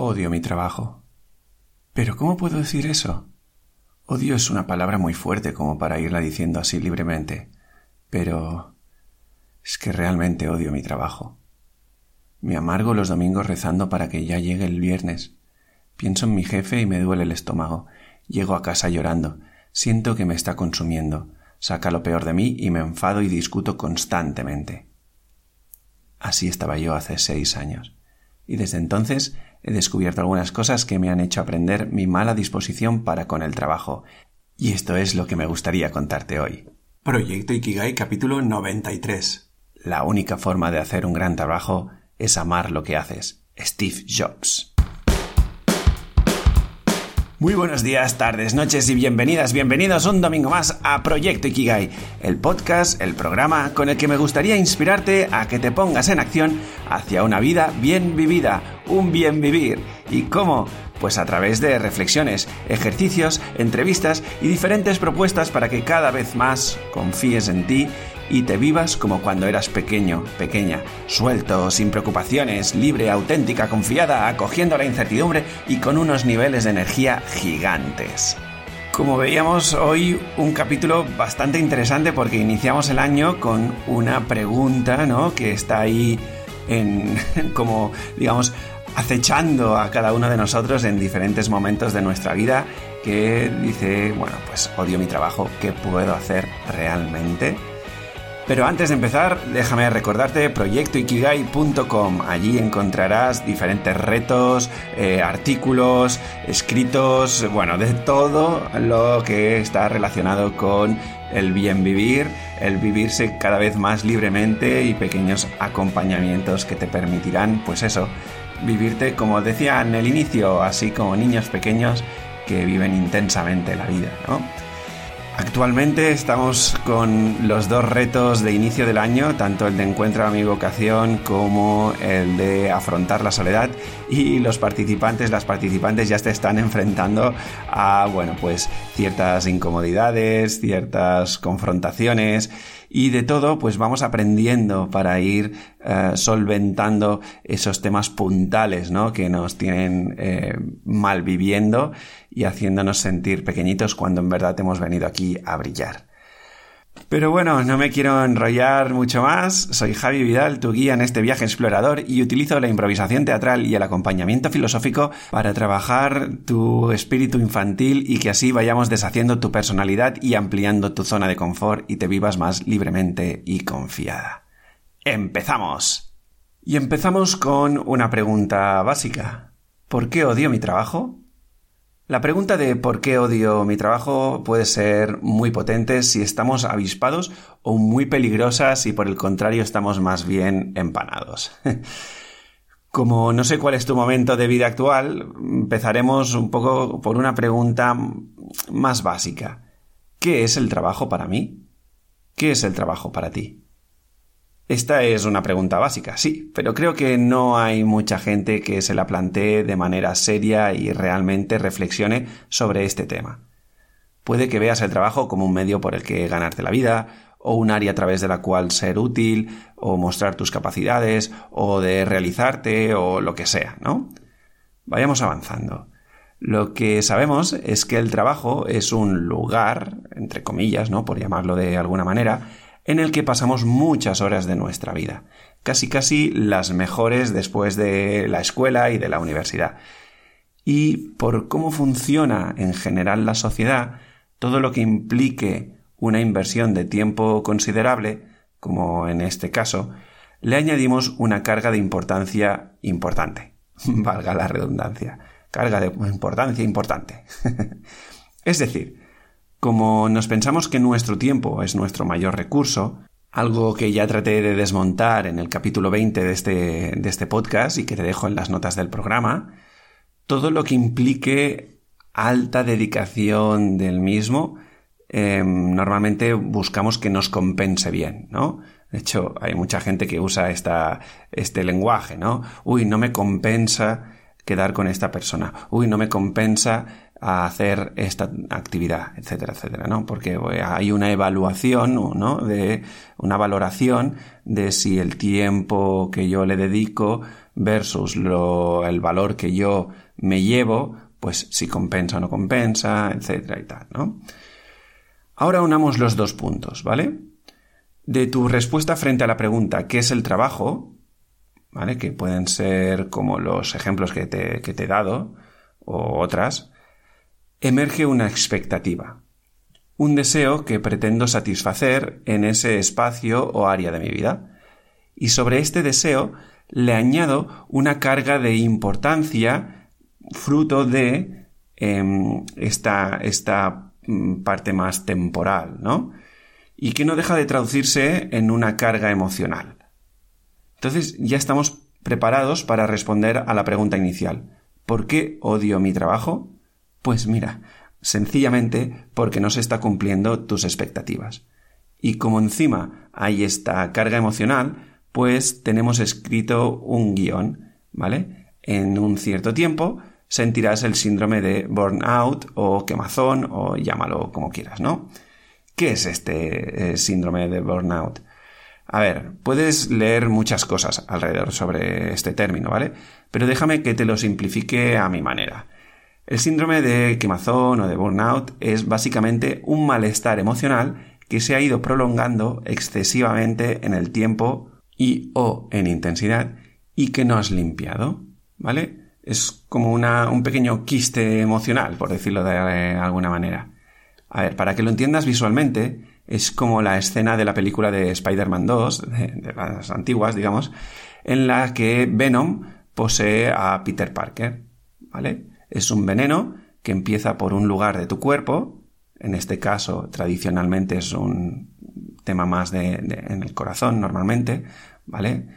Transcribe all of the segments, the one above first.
Odio mi trabajo. Pero ¿cómo puedo decir eso? Odio es una palabra muy fuerte como para irla diciendo así libremente. Pero es que realmente odio mi trabajo. Me amargo los domingos rezando para que ya llegue el viernes. Pienso en mi jefe y me duele el estómago. Llego a casa llorando. Siento que me está consumiendo. Saca lo peor de mí y me enfado y discuto constantemente. Así estaba yo hace seis años. Y desde entonces he descubierto algunas cosas que me han hecho aprender mi mala disposición para con el trabajo. Y esto es lo que me gustaría contarte hoy. Proyecto Ikigai capítulo 93. La única forma de hacer un gran trabajo es amar lo que haces. Steve Jobs. Muy buenos días, tardes, noches y bienvenidas, bienvenidos un domingo más a Proyecto Ikigai, el podcast, el programa con el que me gustaría inspirarte a que te pongas en acción hacia una vida bien vivida, un bien vivir. ¿Y cómo? Pues a través de reflexiones, ejercicios, entrevistas y diferentes propuestas para que cada vez más confíes en ti y te vivas como cuando eras pequeño, pequeña, suelto, sin preocupaciones, libre, auténtica, confiada, acogiendo la incertidumbre y con unos niveles de energía gigantes. Como veíamos hoy un capítulo bastante interesante porque iniciamos el año con una pregunta, ¿no? Que está ahí en como digamos acechando a cada uno de nosotros en diferentes momentos de nuestra vida que dice, bueno, pues odio mi trabajo, ¿qué puedo hacer realmente? Pero antes de empezar, déjame recordarte proyectoikigai.com. Allí encontrarás diferentes retos, eh, artículos, escritos, bueno, de todo lo que está relacionado con el bien vivir, el vivirse cada vez más libremente y pequeños acompañamientos que te permitirán, pues eso, vivirte como decía en el inicio, así como niños pequeños que viven intensamente la vida, ¿no? Actualmente estamos con los dos retos de inicio del año, tanto el de encuentro a mi vocación como el de afrontar la soledad y los participantes, las participantes ya se están enfrentando a, bueno, pues ciertas incomodidades, ciertas confrontaciones y de todo pues vamos aprendiendo para ir eh, solventando esos temas puntales ¿no? que nos tienen eh, mal viviendo y haciéndonos sentir pequeñitos cuando en verdad hemos venido aquí a brillar. Pero bueno, no me quiero enrollar mucho más. Soy Javi Vidal, tu guía en este viaje explorador, y utilizo la improvisación teatral y el acompañamiento filosófico para trabajar tu espíritu infantil y que así vayamos deshaciendo tu personalidad y ampliando tu zona de confort y te vivas más libremente y confiada. ¡Empezamos! Y empezamos con una pregunta básica. ¿Por qué odio mi trabajo? La pregunta de por qué odio mi trabajo puede ser muy potente si estamos avispados o muy peligrosa si por el contrario estamos más bien empanados. Como no sé cuál es tu momento de vida actual, empezaremos un poco por una pregunta más básica. ¿Qué es el trabajo para mí? ¿Qué es el trabajo para ti? Esta es una pregunta básica, sí, pero creo que no hay mucha gente que se la plantee de manera seria y realmente reflexione sobre este tema. Puede que veas el trabajo como un medio por el que ganarte la vida, o un área a través de la cual ser útil, o mostrar tus capacidades, o de realizarte, o lo que sea, ¿no? Vayamos avanzando. Lo que sabemos es que el trabajo es un lugar, entre comillas, ¿no? Por llamarlo de alguna manera, en el que pasamos muchas horas de nuestra vida, casi casi las mejores después de la escuela y de la universidad. Y por cómo funciona en general la sociedad, todo lo que implique una inversión de tiempo considerable, como en este caso, le añadimos una carga de importancia importante. Valga la redundancia. Carga de importancia importante. es decir, como nos pensamos que nuestro tiempo es nuestro mayor recurso, algo que ya traté de desmontar en el capítulo 20 de este, de este podcast y que te dejo en las notas del programa, todo lo que implique alta dedicación del mismo, em, normalmente buscamos que nos compense bien, ¿no? De hecho, hay mucha gente que usa esta, este lenguaje, ¿no? Uy, no me compensa quedar con esta persona. Uy, no me compensa a hacer esta actividad, etcétera, etcétera, ¿no? Porque hay una evaluación, ¿no? De una valoración de si el tiempo que yo le dedico versus el valor que yo me llevo, pues si compensa o no compensa, etcétera y tal, ¿no? Ahora unamos los dos puntos, ¿vale? De tu respuesta frente a la pregunta ¿qué es el trabajo? ¿Vale? Que pueden ser como los ejemplos que te, que te he dado o otras, emerge una expectativa, un deseo que pretendo satisfacer en ese espacio o área de mi vida. Y sobre este deseo le añado una carga de importancia fruto de em, esta, esta mm, parte más temporal, ¿no? Y que no deja de traducirse en una carga emocional. Entonces ya estamos preparados para responder a la pregunta inicial. ¿Por qué odio mi trabajo? Pues mira, sencillamente porque no se está cumpliendo tus expectativas. Y como encima hay esta carga emocional, pues tenemos escrito un guion, ¿vale? En un cierto tiempo sentirás el síndrome de burnout o quemazón o llámalo como quieras, ¿no? ¿Qué es este eh, síndrome de burnout? A ver, puedes leer muchas cosas alrededor sobre este término, ¿vale? Pero déjame que te lo simplifique a mi manera. El síndrome de quemazón o de burnout es básicamente un malestar emocional que se ha ido prolongando excesivamente en el tiempo y o en intensidad y que no has limpiado, ¿vale? Es como un pequeño quiste emocional, por decirlo de alguna manera. A ver, para que lo entiendas visualmente, es como la escena de la película de Spider-Man 2, de las antiguas, digamos, en la que Venom posee a Peter Parker, ¿vale? Es un veneno que empieza por un lugar de tu cuerpo, en este caso tradicionalmente es un tema más de, en el corazón normalmente, ¿vale?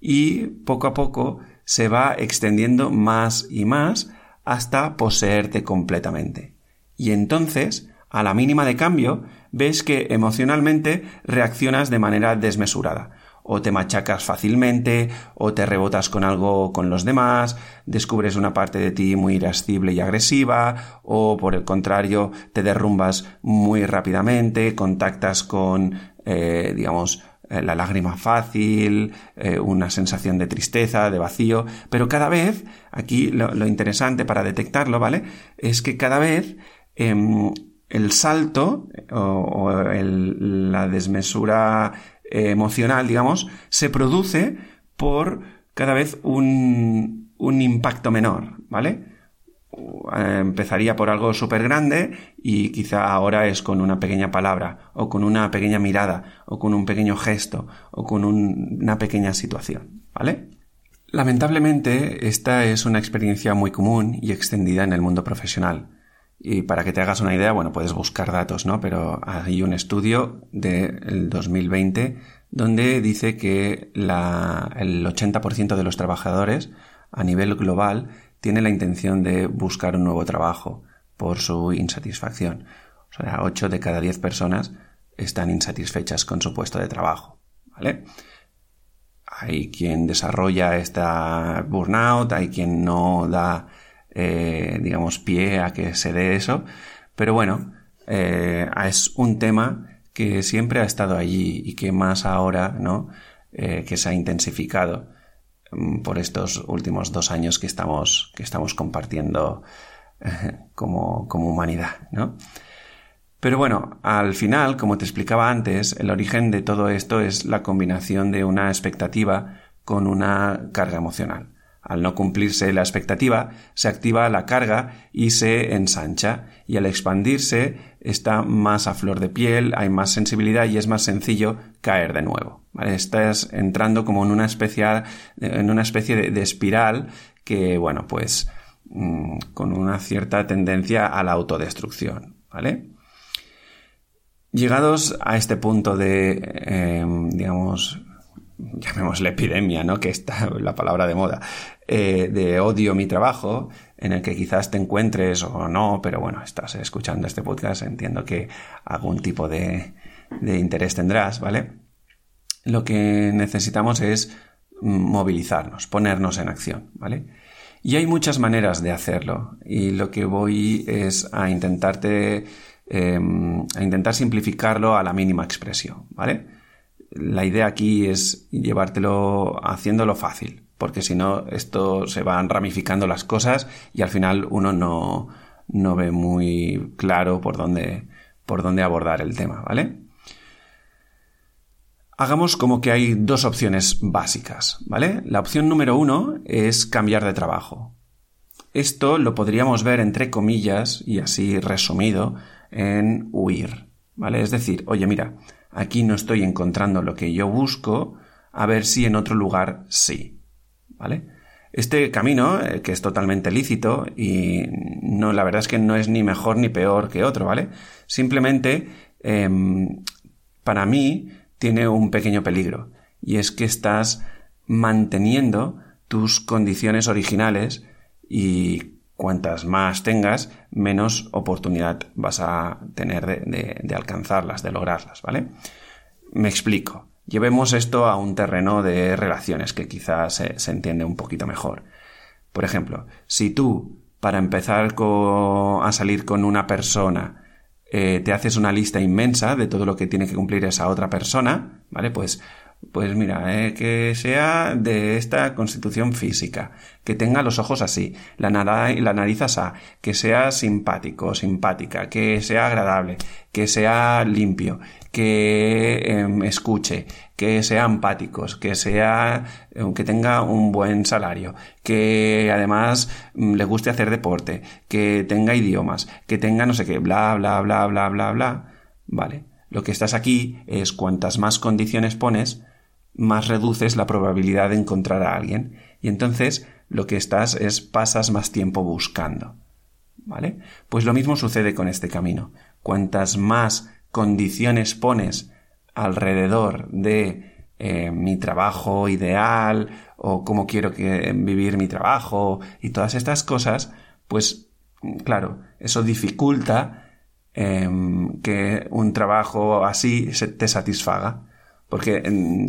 Y poco a poco se va extendiendo más y más hasta poseerte completamente. Y entonces, a la mínima de cambio, ves que emocionalmente reaccionas de manera desmesurada o te machacas fácilmente, o te rebotas con algo con los demás, descubres una parte de ti muy irascible y agresiva, o por el contrario, te derrumbas muy rápidamente, contactas con, eh, digamos, eh, la lágrima fácil, eh, una sensación de tristeza, de vacío, pero cada vez, aquí lo, interesante para detectarlo, ¿vale? Es que cada vez em, el salto o, la desmesura emocional, digamos, se produce por cada vez un, un impacto menor, ¿vale? Eh, empezaría por algo súper grande y quizá ahora es con una pequeña palabra o con una pequeña mirada o con un pequeño gesto o con una pequeña situación, ¿vale? Lamentablemente, esta es una experiencia muy común y extendida en el mundo profesional. Y para que te hagas una idea, bueno, puedes buscar datos, ¿no? Pero hay un estudio del 2020 donde dice que la, el 80% de los trabajadores a nivel global tiene la intención de buscar un nuevo trabajo por su insatisfacción. O sea, 8 de cada 10 personas están insatisfechas con su puesto de trabajo, ¿vale? Hay quien desarrolla esta burnout, hay quien no da eh, digamos, pie a que se dé eso. Pero bueno, eh, es un tema que siempre ha estado allí y que más ahora, ¿no? Eh, que se ha intensificado mm, por estos últimos dos años que estamos, que estamos compartiendo como, como humanidad, ¿no? Pero bueno, al final, como te explicaba antes, el origen de todo esto es la combinación de una expectativa con una carga emocional. Al no cumplirse la expectativa, se activa la carga y se ensancha, y al expandirse está más a flor de piel, hay más sensibilidad y es más sencillo caer de nuevo. Estás entrando como en una especie, en una especie de, espiral que, bueno, pues mm, con una cierta tendencia a la autodestrucción. ¿Vale? Llegados a este punto de, em, digamos, llamémosle epidemia, ¿no? Que está la palabra de moda, eh, de odio mi trabajo, en el que quizás te encuentres o no, pero bueno, estás escuchando este podcast, entiendo que algún tipo de, de interés tendrás, ¿vale? Lo que necesitamos es movilizarnos, ponernos en acción, ¿vale? Y hay muchas maneras de hacerlo, y lo que voy es a intentarte, em, a intentar simplificarlo a la mínima expresión, ¿vale? La idea aquí es llevártelo haciéndolo fácil. Porque si no, esto se van ramificando las cosas y al final uno no, no ve muy claro por dónde, por dónde abordar el tema, ¿vale? Hagamos como que hay dos opciones básicas, ¿vale? La opción número uno es cambiar de trabajo. Esto lo podríamos ver entre comillas y así resumido en huir, ¿vale? Es decir, oye, mira, aquí no estoy encontrando lo que yo busco, a ver si en otro lugar sí, ¿vale? Este camino, eh, que es totalmente lícito y no, la verdad es que no es ni mejor ni peor que otro, ¿vale? Simplemente, em, para mí, tiene un pequeño peligro y es que estás manteniendo tus condiciones originales y cuantas más tengas, menos oportunidad vas a tener de, alcanzarlas, de lograrlas, ¿vale? Me explico. Llevemos esto a un terreno de relaciones que quizás se, entiende un poquito mejor. Por ejemplo, si tú, para empezar a salir con una persona, eh, te haces una lista inmensa de todo lo que tiene que cumplir esa otra persona, ¿vale? Pues, pues mira, eh, que sea de esta constitución física, que tenga los ojos así, la, la nariz así, que sea simpático, simpática, que sea agradable, que sea limpio, que em, escuche, que sea empáticos, que sea, em, que tenga un buen salario, que además mm, le guste hacer deporte, que tenga idiomas, que tenga no sé qué, bla, bla, bla, bla, bla, bla. Vale. Lo que estás aquí es cuantas más condiciones pones, más reduces la probabilidad de encontrar a alguien. Y entonces lo que estás es pasas más tiempo buscando. ¿Vale? Pues lo mismo sucede con este camino. Cuantas más condiciones pones alrededor de eh, mi trabajo ideal o cómo quiero que, vivir mi trabajo y todas estas cosas, pues claro, eso dificulta em, que un trabajo así te satisfaga. Porque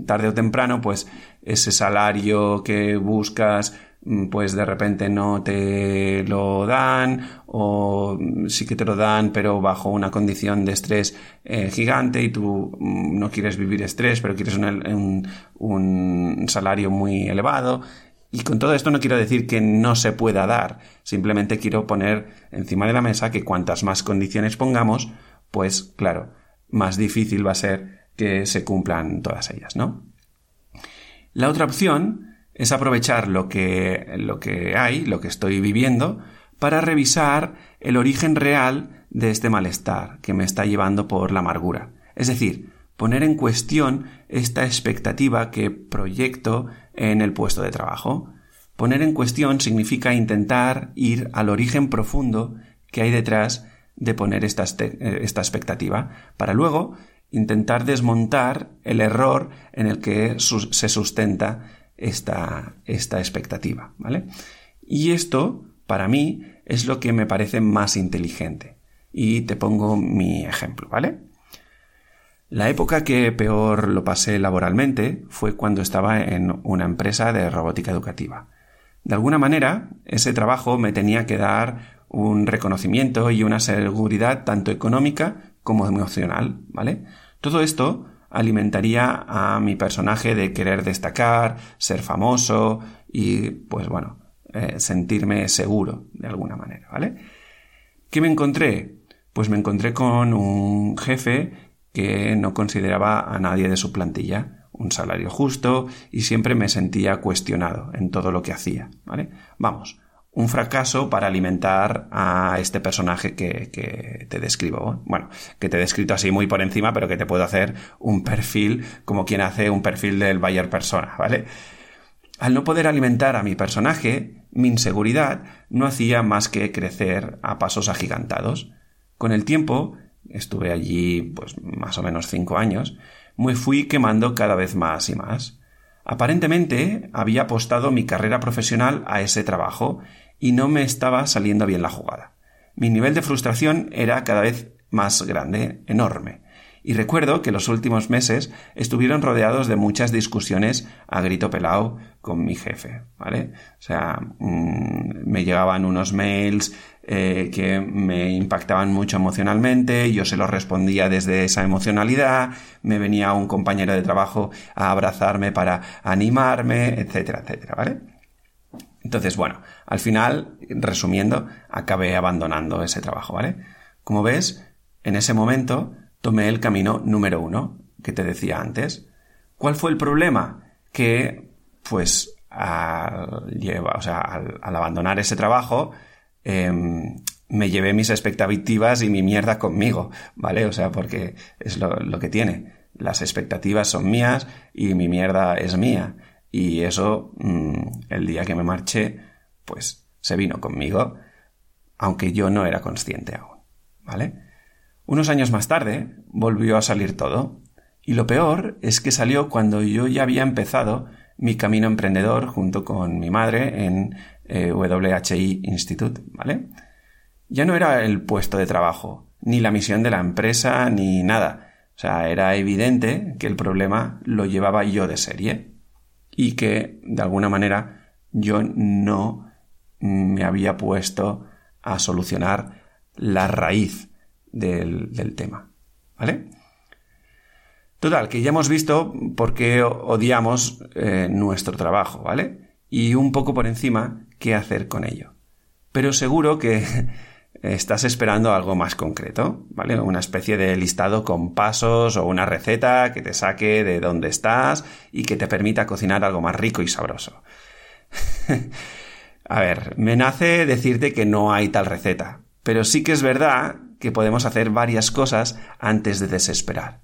tarde o temprano, pues ese salario que buscas Mm, pues de repente no te lo dan o sí que te lo dan pero bajo una condición de estrés eh, gigante y tú mm, no quieres vivir estrés pero quieres un, un, salario muy elevado. Y con todo esto no quiero decir que no se pueda dar. Simplemente quiero poner encima de la mesa que cuantas más condiciones pongamos pues claro más difícil va a ser que se cumplan todas ellas ¿no? La otra opción es aprovechar lo que, lo que hay, lo que estoy viviendo, para revisar el origen real de este malestar que me está llevando por la amargura. Es decir, poner en cuestión esta expectativa que proyecto en el puesto de trabajo. Poner en cuestión significa intentar ir al origen profundo que hay detrás de poner esta, eh, esta expectativa, para luego intentar desmontar el error en el que se sustenta esta, esta expectativa, ¿vale? Y esto, para mí, es lo que me parece más inteligente. Y te pongo mi ejemplo, ¿vale? La época que peor lo pasé laboralmente fue cuando estaba en una empresa de robótica educativa. De alguna manera, ese trabajo me tenía que dar un reconocimiento y una seguridad tanto económica como emocional, ¿vale? Todo esto alimentaría a mi personaje de querer destacar, ser famoso y, pues bueno, eh, sentirme seguro de alguna manera, ¿vale? ¿Qué me encontré? Pues me encontré con un jefe que no consideraba a nadie de su plantilla un salario justo y siempre me sentía cuestionado en todo lo que hacía, ¿vale? Vamos, un fracaso para alimentar a este personaje que, te describo. Bueno, que te he descrito así muy por encima, pero que te puedo hacer un perfil como quien hace un perfil del Bayer persona, ¿vale? Al no poder alimentar a mi personaje, mi inseguridad no hacía más que crecer a pasos agigantados. Con el tiempo, estuve allí pues más o menos cinco años, me fui quemando cada vez más y más. Aparentemente había apostado mi carrera profesional a ese trabajo y no me estaba saliendo bien la jugada. Mi nivel de frustración era cada vez más grande, enorme, Y recuerdo que los últimos meses estuvieron rodeados de muchas discusiones a grito pelado con mi jefe, ¿vale? O sea, mm, me llegaban unos mails eh, que me impactaban mucho emocionalmente, yo se los respondía desde esa emocionalidad, me venía un compañero de trabajo a abrazarme para animarme, etcétera, etcétera. Entonces, bueno, al final, resumiendo, acabé abandonando ese trabajo, ¿vale? Como ves, en ese momento tomé el camino número uno que te decía antes. ¿Cuál fue el problema? Que, pues, al, o sea, al, abandonar ese trabajo, em, me llevé mis expectativas y mi mierda conmigo, ¿vale? O sea, porque es lo, que tiene. Las expectativas son mías y mi mierda es mía. Y eso, mm, el día que me marché, pues se vino conmigo, aunque yo no era consciente aún, ¿vale? Unos años más tarde volvió a salir todo, y lo peor es que salió cuando yo ya había empezado mi camino emprendedor junto con mi madre en eh, WHI Institute, ¿vale? Ya no era el puesto de trabajo, ni la misión de la empresa, ni nada. O sea, era evidente que el problema lo llevaba yo de serie y que, de alguna manera, yo no me había puesto a solucionar la raíz del, tema. ¿Vale? Total, que ya hemos visto por qué odiamos eh, nuestro trabajo, ¿vale? Y un poco por encima, qué hacer con ello. Pero seguro que estás esperando algo más concreto, ¿vale? Una especie de listado con pasos o una receta que te saque de dónde estás y que te permita cocinar algo más rico y sabroso. A ver, me nace decirte que no hay tal receta, pero sí que es verdad que podemos hacer varias cosas antes de desesperar.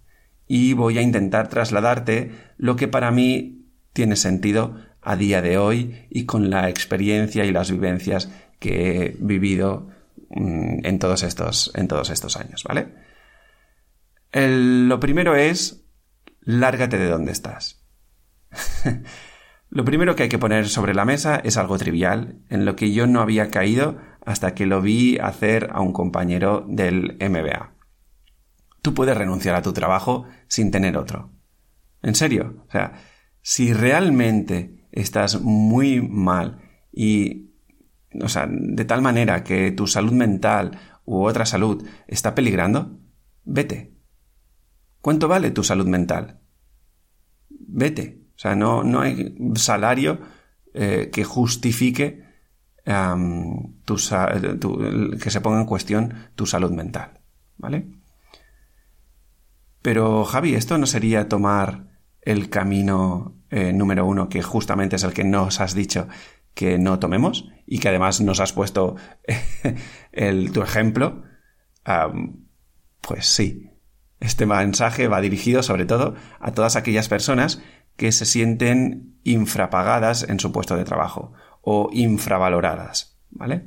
Y voy a intentar trasladarte lo que para mí tiene sentido a día de hoy y con la experiencia y las vivencias que he vivido en todos estos, en todos estos años, ¿vale? lo primero es, lárgate de donde estás. lo primero que hay que poner sobre la mesa es algo trivial, en lo que yo no había caído hasta que lo vi hacer a un compañero del MBA. Tú puedes renunciar a tu trabajo sin tener otro. En serio, o sea, si realmente estás muy mal y, o sea, de tal manera que tu salud mental u otra salud está peligrando, vete. ¿Cuánto vale tu salud mental? Vete. O sea, no, no hay salario eh, que justifique que se ponga en cuestión tu salud mental. ¿Vale? Pero Javi, ¿esto no sería tomar el camino eh, número uno, que justamente es el que nos has dicho que no tomemos y que además nos has puesto el, tu ejemplo? pues sí, este mensaje va dirigido sobre todo a todas aquellas personas que se sienten infrapagadas en su puesto de trabajo o infravaloradas, ¿vale?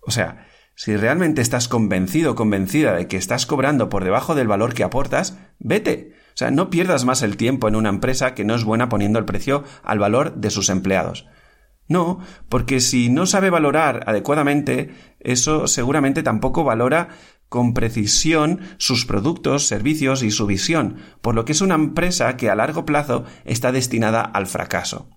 O sea, si realmente estás convencido o convencida de que estás cobrando por debajo del valor que aportas, vete. O sea, no pierdas más el tiempo en una empresa que no es buena poniendo el precio al valor de sus empleados. No, porque si no sabe valorar adecuadamente, eso seguramente tampoco valora con precisión sus productos, servicios y su visión, por lo que es una empresa que a largo plazo está destinada al fracaso.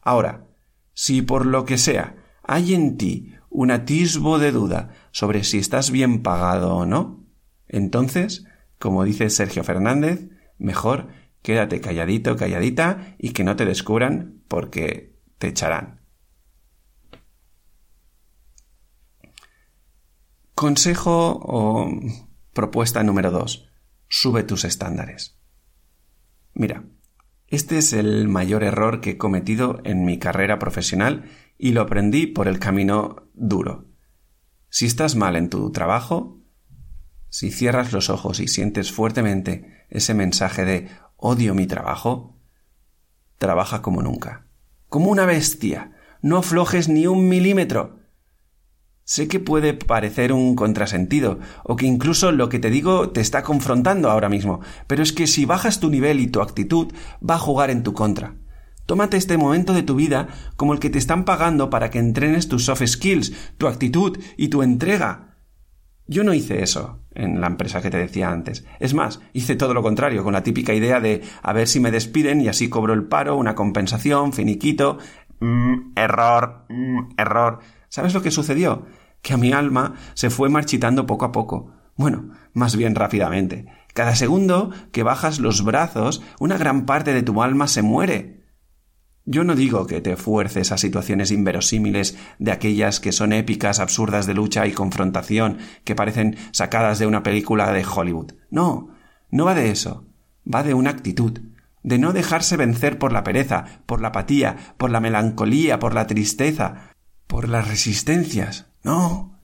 Ahora, si por lo que sea hay en ti un atisbo de duda sobre si estás bien pagado o no, entonces, como dice Sergio Fernández, mejor quédate calladito, calladita y que no te descubran porque te echarán. Consejo o propuesta número dos. Sube tus estándares. Mira, este es el mayor error que he cometido en mi carrera profesional y lo aprendí por el camino duro. Si estás mal en tu trabajo, si cierras los ojos y sientes fuertemente ese mensaje de odio mi trabajo, trabaja como nunca, como una bestia, no aflojes ni un milímetro, Sé que puede parecer un contrasentido, o que incluso lo que te digo te está confrontando ahora mismo, pero es que si bajas tu nivel y tu actitud, va a jugar en tu contra. Tómate este momento de tu vida como el que te están pagando para que entrenes tus soft skills, tu actitud y tu entrega. Yo no hice eso. En la empresa que te decía antes. Es más, hice todo lo contrario, con la típica idea de a ver si me despiden y así cobro el paro, una compensación, finiquito. Mm, error, mm, error. ¿Sabes lo que sucedió? Que a mi alma se fue marchitando poco a poco. Bueno, más bien rápidamente. Cada segundo que bajas los brazos, una gran parte de tu alma se muere. Yo no digo que te fuerces a situaciones inverosímiles de aquellas que son épicas, absurdas de lucha y confrontación, que parecen sacadas de una película de Hollywood. No, no va de eso. Va de una actitud, de no dejarse vencer por la pereza, por la apatía, por la melancolía, por la tristeza, por las resistencias. No.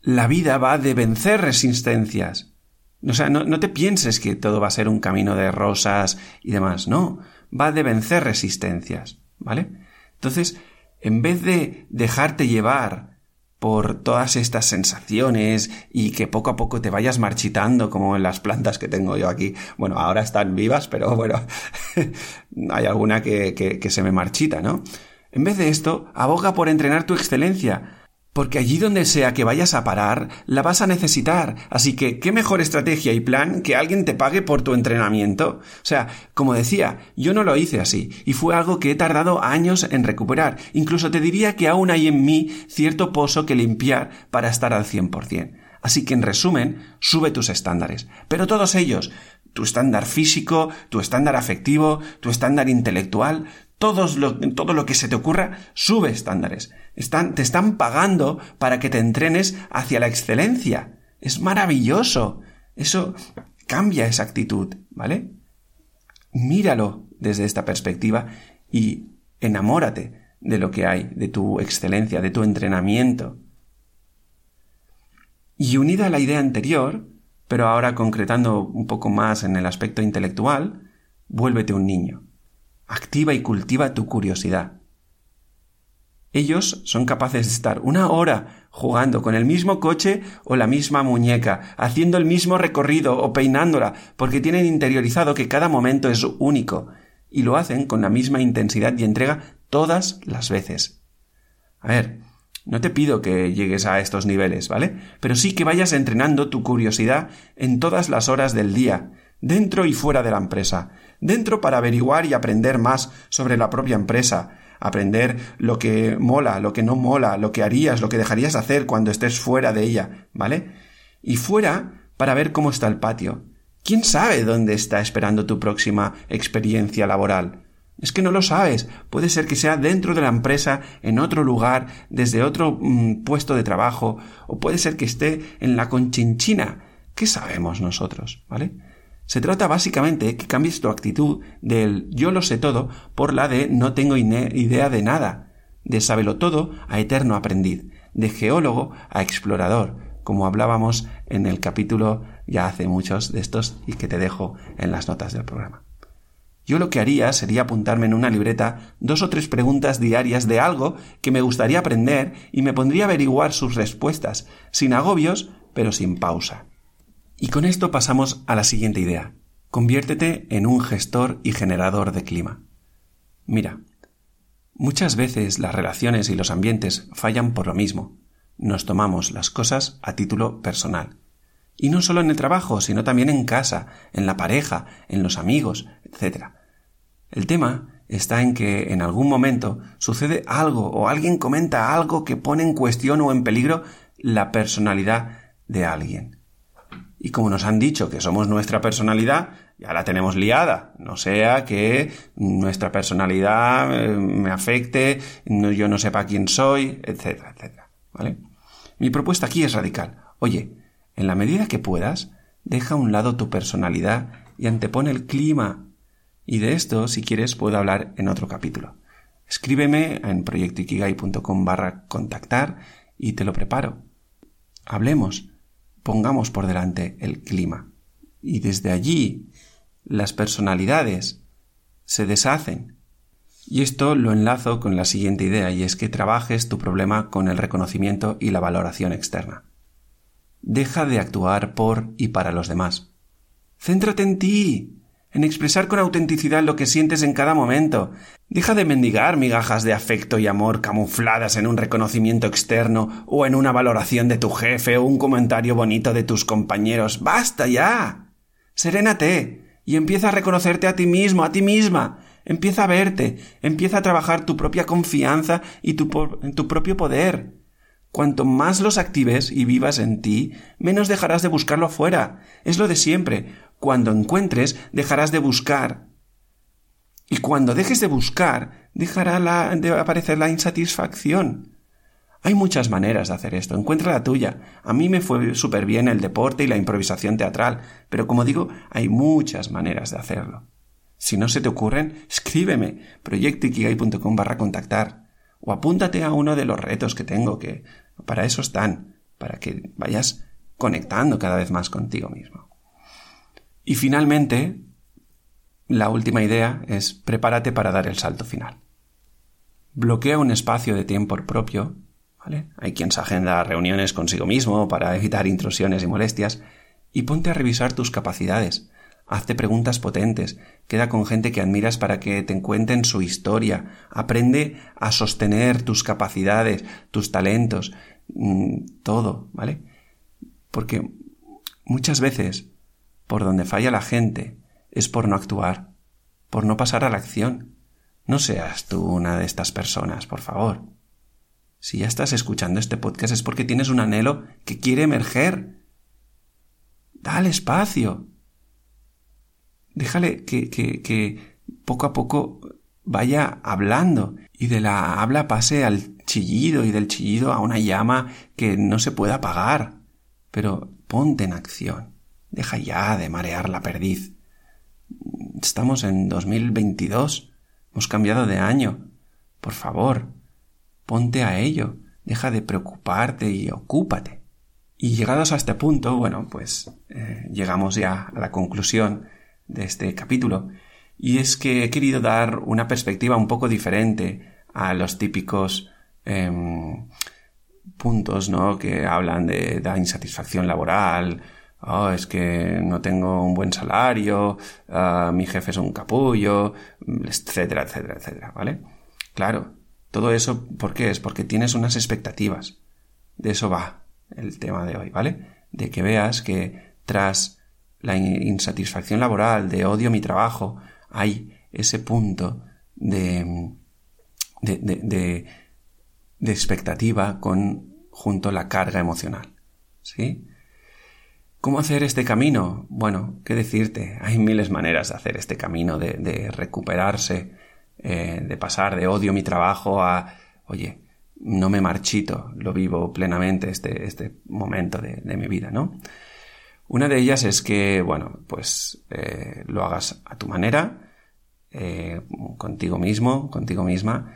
La vida va de vencer resistencias. O sea, no, no te pienses que todo va a ser un camino de rosas y demás. No va de vencer resistencias, ¿vale? Entonces, en vez de dejarte llevar por todas estas sensaciones y que poco a poco te vayas marchitando como en las plantas que tengo yo aquí. Bueno, ahora están vivas, pero bueno, hay alguna que, que, que se me marchita, ¿no? En vez de esto, aboga por entrenar tu excelencia, porque allí donde sea que vayas a parar, la vas a necesitar. Así que, ¿qué mejor estrategia y plan que alguien te pague por tu entrenamiento? O sea, como decía, yo no lo hice así, y fue algo que he tardado años en recuperar. Incluso te diría que aún hay en mí cierto pozo que limpiar para estar al 100%. Así que, en resumen, sube tus estándares. Pero todos ellos, tu estándar físico, tu estándar afectivo, tu estándar intelectual, lo, todo lo que se te ocurra, sube estándares. Están, te están pagando para que te entrenes hacia la excelencia. Es maravilloso. Eso cambia esa actitud, ¿vale? Míralo desde esta perspectiva y enamórate de lo que hay, de tu excelencia, de tu entrenamiento. Y unida a la idea anterior, pero ahora concretando un poco más en el aspecto intelectual, vuélvete un niño. Activa y cultiva tu curiosidad. Ellos son capaces de estar una hora jugando con el mismo coche o la misma muñeca, haciendo el mismo recorrido o peinándola, porque tienen interiorizado que cada momento es único, y lo hacen con la misma intensidad y entrega todas las veces. A ver, no te pido que llegues a estos niveles, ¿vale? Pero sí que vayas entrenando tu curiosidad en todas las horas del día, dentro y fuera de la empresa, dentro para averiguar y aprender más sobre la propia empresa, aprender lo que mola, lo que no mola, lo que harías, lo que dejarías hacer cuando estés fuera de ella, ¿vale? Y fuera para ver cómo está el patio. ¿Quién sabe dónde está esperando tu próxima experiencia laboral? Es que no lo sabes. Puede ser que sea dentro de la empresa, en otro lugar, desde otro mm, puesto de trabajo, o puede ser que esté en la conchinchina. ¿Qué sabemos nosotros? ¿Vale? Se trata básicamente que cambies tu actitud del yo lo sé todo por la de no tengo idea de nada, de sábelo todo a eterno aprendiz, de geólogo a explorador, como hablábamos en el capítulo ya hace muchos de estos y que te dejo en las notas del programa. Yo lo que haría sería apuntarme en una libreta dos o tres preguntas diarias de algo que me gustaría aprender y me pondría a averiguar sus respuestas, sin agobios, pero sin pausa. Y con esto pasamos a la siguiente idea. Conviértete en un gestor y generador de clima. Mira, muchas veces las relaciones y los ambientes fallan por lo mismo. Nos tomamos las cosas a título personal. Y no solo en el trabajo, sino también en casa, en la pareja, en los amigos, etc. El tema está en que en algún momento sucede algo o alguien comenta algo que pone en cuestión o en peligro la personalidad de alguien. Y como nos han dicho que somos nuestra personalidad, ya la tenemos liada. No sea que nuestra personalidad eh, me afecte, yo no sepa quién soy, etcétera, etcétera. ¿Vale? Mi propuesta aquí es radical. Oye, en la medida que puedas, deja a un lado tu personalidad y antepone el clima. Y de esto, si quieres, puedo hablar en otro capítulo. Escríbeme en proyectoikigai.com barra contactar y te lo preparo. Hablemos pongamos por delante el clima. Y desde allí las personalidades se deshacen. Y esto lo enlazo con la siguiente idea, y es que trabajes tu problema con el reconocimiento y la valoración externa. Deja de actuar por y para los demás. Céntrate en ti. En expresar con autenticidad lo que sientes en cada momento. Deja de mendigar migajas de afecto y amor camufladas en un reconocimiento externo o en una valoración de tu jefe o un comentario bonito de tus compañeros. ¡Basta ya! Serénate y empieza a reconocerte a ti mismo, a ti misma. Empieza a verte, empieza a trabajar tu propia confianza y tu, tu propio poder. Cuanto más los actives y vivas en ti, menos dejarás de buscarlo afuera. Es lo de siempre. Cuando encuentres, dejarás de buscar. Y cuando dejes de buscar, dejará de aparecer la insatisfacción. Hay muchas maneras de hacer esto. Encuentra la tuya. A mí me fue súper bien el deporte y la improvisación teatral, pero como digo, hay muchas maneras de hacerlo. Si no se te ocurren, escríbeme proyectoikigai.com barra contactar o apúntate a uno de los retos que tengo, que para eso están, para que vayas conectando cada vez más contigo mismo. Y finalmente, la última idea es prepárate para dar el salto final. Bloquea un espacio de tiempo propio, ¿vale? Hay quien se agenda reuniones consigo mismo para evitar intrusiones y molestias, y ponte a revisar tus capacidades. Hazte preguntas potentes, queda con gente que admiras para que te cuenten su historia, aprende a sostener tus capacidades, tus talentos, mm, todo, ¿vale? Porque muchas veces por donde falla la gente es por no actuar, por no pasar a la acción. No seas tú una de estas personas, por favor. Si ya estás escuchando este podcast es porque tienes un anhelo que quiere emerger. Dale espacio. Déjale que, que, que poco a poco vaya hablando y de la habla pase al chillido y del chillido a una llama que no se pueda apagar. Pero ponte en acción. Deja ya de marear la perdiz. Estamos en 2022. Hemos cambiado de año. Por favor, ponte a ello. Deja de preocuparte y ocúpate. Y llegados a este punto, bueno, pues eh, llegamos ya a la conclusión de este capítulo. Y es que he querido dar una perspectiva un poco diferente a los típicos em, puntos, ¿no? Que hablan de la insatisfacción laboral, oh, es que no tengo un buen salario, ah, mi jefe es un capullo, etcétera, etcétera, etcétera, ¿vale? Claro, todo eso, ¿por qué es? Porque tienes unas expectativas. De eso va el tema de hoy, ¿vale? De que veas que tras la insatisfacción laboral, de odio mi trabajo, hay ese punto de, de, de, de expectativa con, junto a la carga emocional. ¿Sí? ¿Cómo hacer este camino? Bueno, ¿qué decirte? Hay miles maneras de hacer este camino, de, recuperarse, eh, de pasar de odio mi trabajo a, oye, no me marchito, lo vivo plenamente este, este momento de, mi vida, ¿no? Una de ellas es que, bueno, pues eh, lo hagas a tu manera, eh, contigo mismo, contigo misma.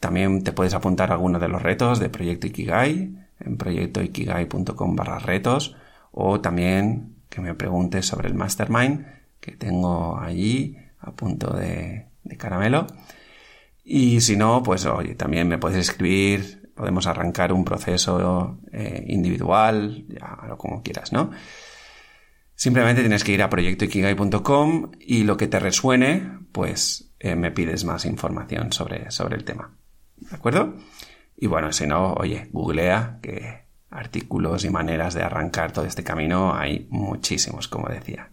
También te puedes apuntar a alguno de los retos de Proyecto Ikigai en proyectoikigai.com barra retos o también que me preguntes sobre el mastermind que tengo allí a punto de, caramelo. Y si no, pues oye, también me puedes escribir, podemos arrancar un proceso eh, individual, ya como quieras, ¿no? Simplemente tienes que ir a proyectoikigai.com y lo que te resuene, pues eh, me pides más información sobre, sobre el tema. ¿De acuerdo? Y bueno, si no, oye, googlea que artículos y maneras de arrancar todo este camino hay muchísimos, como decía.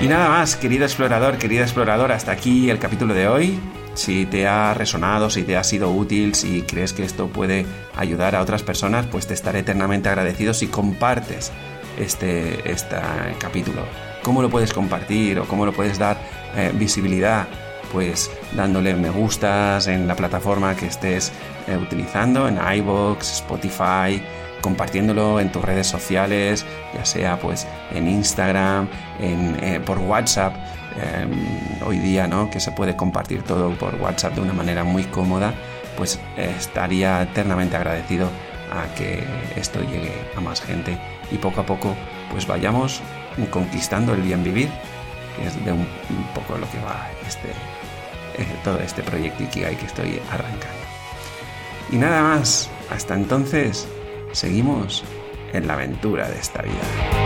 Y nada más, querido explorador, querida exploradora, hasta aquí el capítulo de hoy. Si te ha resonado, si te ha sido útil, si crees que esto puede ayudar a otras personas, pues te estaré eternamente agradecido si compartes este, este capítulo. ¿Cómo lo puedes compartir o cómo lo puedes dar eh, visibilidad? Pues dándole me gustas en la plataforma que estés eh, utilizando, en iBox, Spotify, compartiéndolo en tus redes sociales, ya sea pues en Instagram, en, eh, por WhatsApp, em, hoy día, ¿no? Que se puede compartir todo por WhatsApp de una manera muy cómoda, pues estaría eternamente agradecido a que esto llegue a más gente y poco a poco pues vayamos conquistando el bien vivir, que es de un, poco lo que va este, eh, todo este proyecto Ikigai que estoy arrancando. Y nada más, hasta entonces, seguimos en la aventura de esta vida.